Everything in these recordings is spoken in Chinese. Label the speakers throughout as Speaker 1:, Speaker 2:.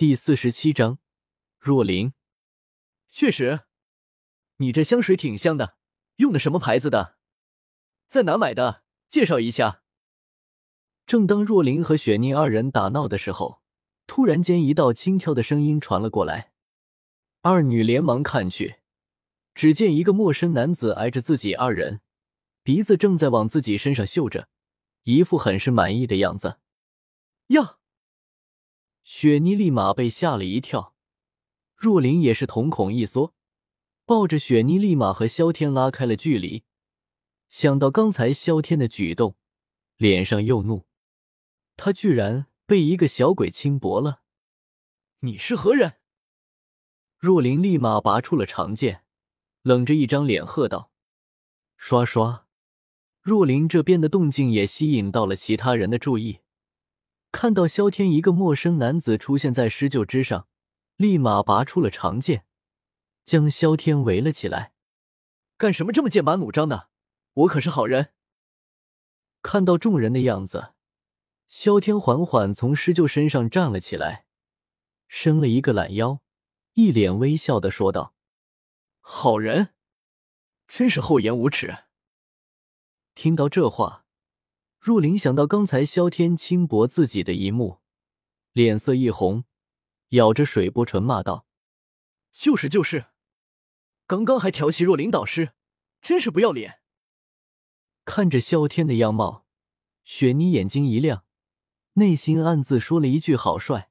Speaker 1: 第四十七章，若琳。
Speaker 2: 确实，你这香水挺香的，用的什么牌子的？在哪买的？介绍一下。
Speaker 1: 正当若琳和雪妮二人打闹的时候，突然间一道轻佻的声音传了过来。二女连忙看去，只见一个陌生男子挨着自己二人，鼻子正在往自己身上嗅着，一副很是满意的样子。
Speaker 2: 呀！
Speaker 1: 雪妮立马被吓了一跳，若琳也是瞳孔一缩，抱着雪妮立马和萧天拉开了距离。想到刚才萧天的举动，脸上又怒，他居然被一个小鬼轻薄了。
Speaker 2: 你是何人？
Speaker 1: 若琳立马拔出了长剑，冷着一张脸喝道：“刷刷！”若琳这边的动静也吸引到了其他人的注意。看到萧天一个陌生男子出现在施救之上，立马拔出了长剑，将萧天围了起来。
Speaker 2: 干什么这么剑拔弩张的？我可是好人。
Speaker 1: 看到众人的样子，萧天缓缓从施救身上站了起来，伸了一个懒腰，一脸微笑的说道：“
Speaker 2: 好人，真是厚颜无耻。”
Speaker 1: 听到这话。若琳想到刚才萧天轻薄自己的一幕，脸色一红，咬着水波唇骂道：“
Speaker 2: 就是就是，刚刚还调戏若琳导师，真是不要脸！”
Speaker 1: 看着萧天的样貌，雪妮眼睛一亮，内心暗自说了一句“好帅”，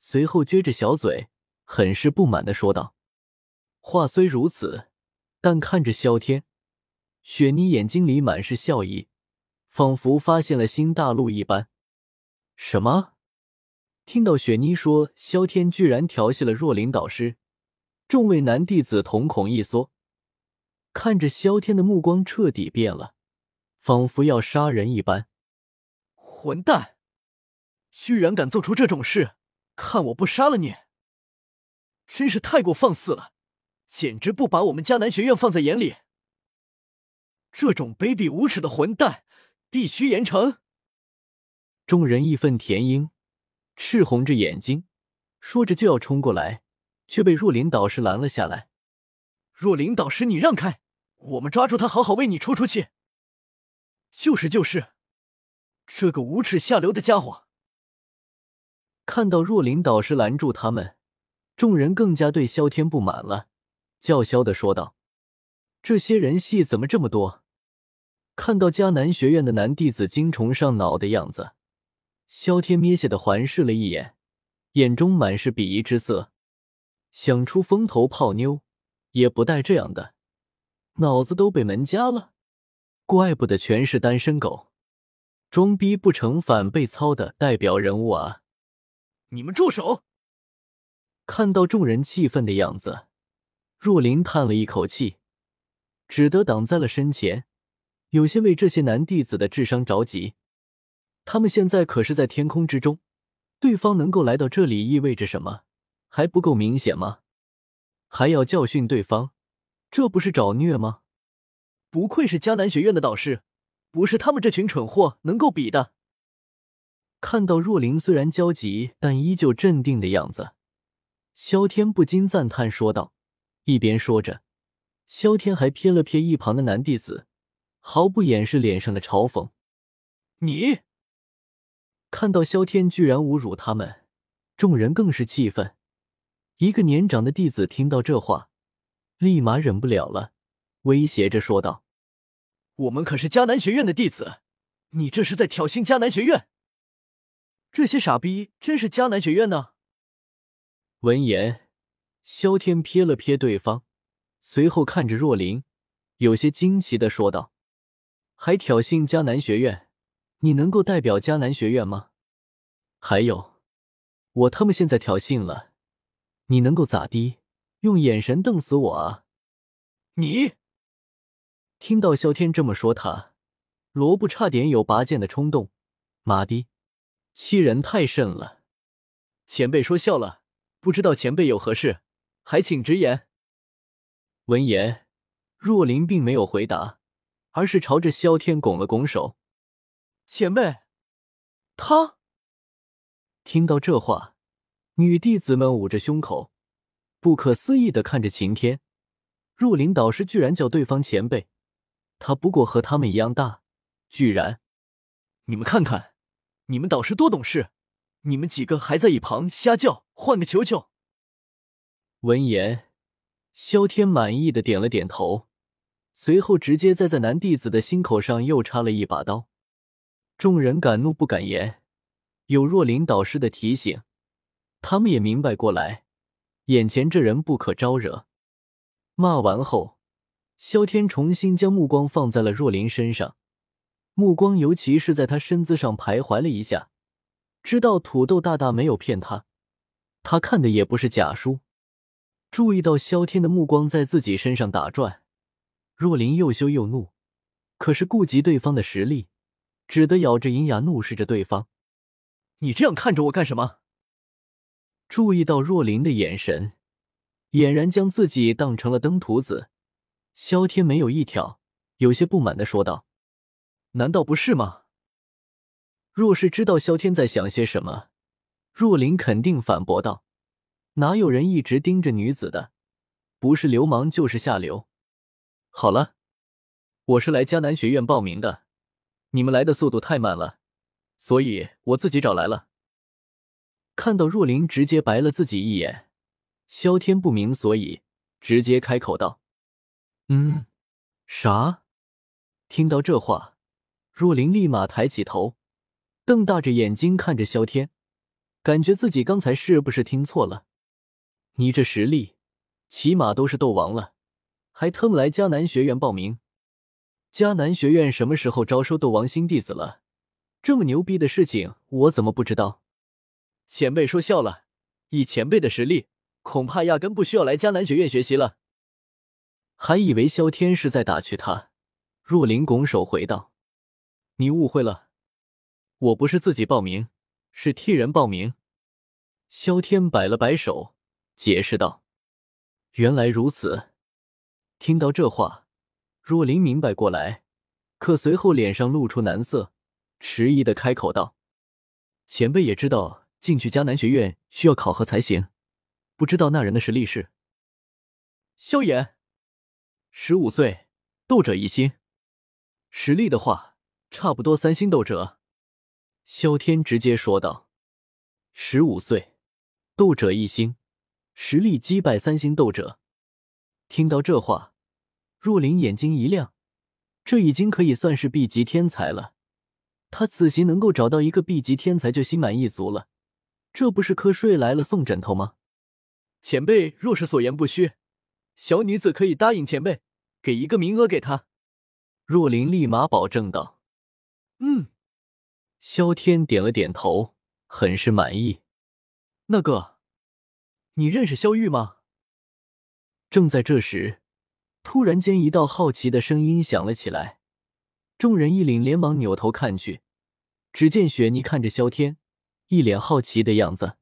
Speaker 1: 随后撅着小嘴，很是不满的说道：“话虽如此，但看着萧天，雪妮眼睛里满是笑意。”仿佛发现了新大陆一般。什么？听到雪妮说萧天居然调戏了若琳导师，众位男弟子瞳孔一缩，看着萧天的目光彻底变了，仿佛要杀人一般。
Speaker 2: 混蛋！居然敢做出这种事，看我不杀了你！真是太过放肆了，简直不把我们迦南学院放在眼里。这种卑鄙无耻的混蛋！必须严惩！
Speaker 1: 众人义愤填膺，赤红着眼睛，说着就要冲过来，却被若琳导师拦了下来。
Speaker 2: 若琳导师，你让开，我们抓住他，好好为你出出气。就是就是，这个无耻下流的家伙！
Speaker 1: 看到若琳导师拦住他们，众人更加对萧天不满了，叫嚣的说道：“这些人戏怎么这么多？”看到迦南学院的男弟子精虫上脑的样子，萧天憋下的环视了一眼，眼中满是鄙夷之色。想出风头泡妞，也不带这样的，脑子都被门夹了。怪不得全是单身狗，装逼不成反被操的代表人物啊！
Speaker 2: 你们住手！
Speaker 1: 看到众人气愤的样子，若琳叹了一口气，只得挡在了身前。有些为这些男弟子的智商着急，他们现在可是在天空之中，对方能够来到这里意味着什么？还不够明显吗？还要教训对方，这不是找虐吗？
Speaker 2: 不愧是迦南学院的导师，不是他们这群蠢货能够比的。
Speaker 1: 看到若琳虽然焦急，但依旧镇定的样子，萧天不禁赞叹说道。一边说着，萧天还瞥了瞥一旁的男弟子。毫不掩饰脸上的嘲讽。
Speaker 2: 你
Speaker 1: 看到萧天居然侮辱他们，众人更是气愤。一个年长的弟子听到这话，立马忍不了了，威胁着说道：“
Speaker 2: 我们可是迦南学院的弟子，你这是在挑衅迦南学院！这些傻逼真是迦南学院的！”
Speaker 1: 闻言，萧天瞥了瞥对方，随后看着若琳，有些惊奇的说道。还挑衅迦南学院，你能够代表迦南学院吗？还有，我他妈现在挑衅了，你能够咋地？用眼神瞪死我啊！
Speaker 2: 你
Speaker 1: 听到萧天这么说，他罗布差点有拔剑的冲动。妈的，欺人太甚了！
Speaker 2: 前辈说笑了，不知道前辈有何事，还请直言。
Speaker 1: 闻言，若琳并没有回答。而是朝着萧天拱了拱手，
Speaker 2: 前辈，他
Speaker 1: 听到这话，女弟子们捂着胸口，不可思议的看着晴天。若琳导师居然叫对方前辈，他不过和他们一样大，居然……
Speaker 2: 你们看看，你们导师多懂事，你们几个还在一旁瞎叫，换个球球。
Speaker 1: 闻言，萧天满意的点了点头，随后直接在在男弟子的心口上又插了一把刀。众人敢怒不敢言，有若琳导师的提醒，他们也明白过来，眼前这人不可招惹。骂完后，萧天重新将目光放在了若琳身上，目光尤其是在他身子上徘徊了一下，知道土豆大大没有骗他，他看的也不是假书。注意到萧天的目光在自己身上打转，若琳又羞又怒，可是顾及对方的实力。只得咬着银牙怒视着对方：“
Speaker 2: 你这样看着我干什么？”
Speaker 1: 注意到若琳的眼神，俨然将自己当成了登徒子。萧天没有一挑，有些不满的说道：“
Speaker 2: 难道不是吗？”
Speaker 1: 若是知道萧天在想些什么，若琳肯定反驳道：“哪有人一直盯着女子的？不是流氓就是下流。”好了，我是来迦南学院报名的。你们来的速度太慢了，所以我自己找来了。看到若琳直接白了自己一眼，萧天不明所以，直接开口道：“嗯，啥？”听到这话，若琳立马抬起头，瞪大着眼睛看着萧天，感觉自己刚才是不是听错了？你这实力，起码都是斗王了，还特么来迦南学院报名？迦南学院什么时候招收斗王星弟子了？这么牛逼的事情，我怎么不知道？
Speaker 2: 前辈说笑了，以前辈的实力，恐怕压根不需要来迦南学院学习了。
Speaker 1: 还以为萧天是在打趣他，若琳拱手回道：“你误会了，我不是自己报名，是替人报名。”萧天摆了摆手，解释道：“原来如此。”听到这话。若琳明白过来，可随后脸上露出难色，迟疑的开口道：“前辈也知道进去迦南学院需要考核才行，不知道那人的实力是？”
Speaker 2: 萧炎，
Speaker 1: 十五岁，斗者一星，实力的话，差不多三星斗者。萧天直接说道：“十五岁，斗者一星，实力击败三星斗者。”听到这话。若琳眼睛一亮，这已经可以算是 B 级天才了。他此行能够找到一个 B 级天才就心满意足了，这不是瞌睡来了送枕头吗？
Speaker 2: 前辈若是所言不虚，小女子可以答应前辈，给一个名额给他。
Speaker 1: 若琳立马保证道：“
Speaker 2: 嗯。”
Speaker 1: 萧天点了点头，很是满意。
Speaker 2: 那个，你认识萧玉吗？
Speaker 1: 正在这时。突然间，一道好奇的声音响了起来，众人一领连忙扭头看去，只见雪妮看着萧天，一脸好奇的样子。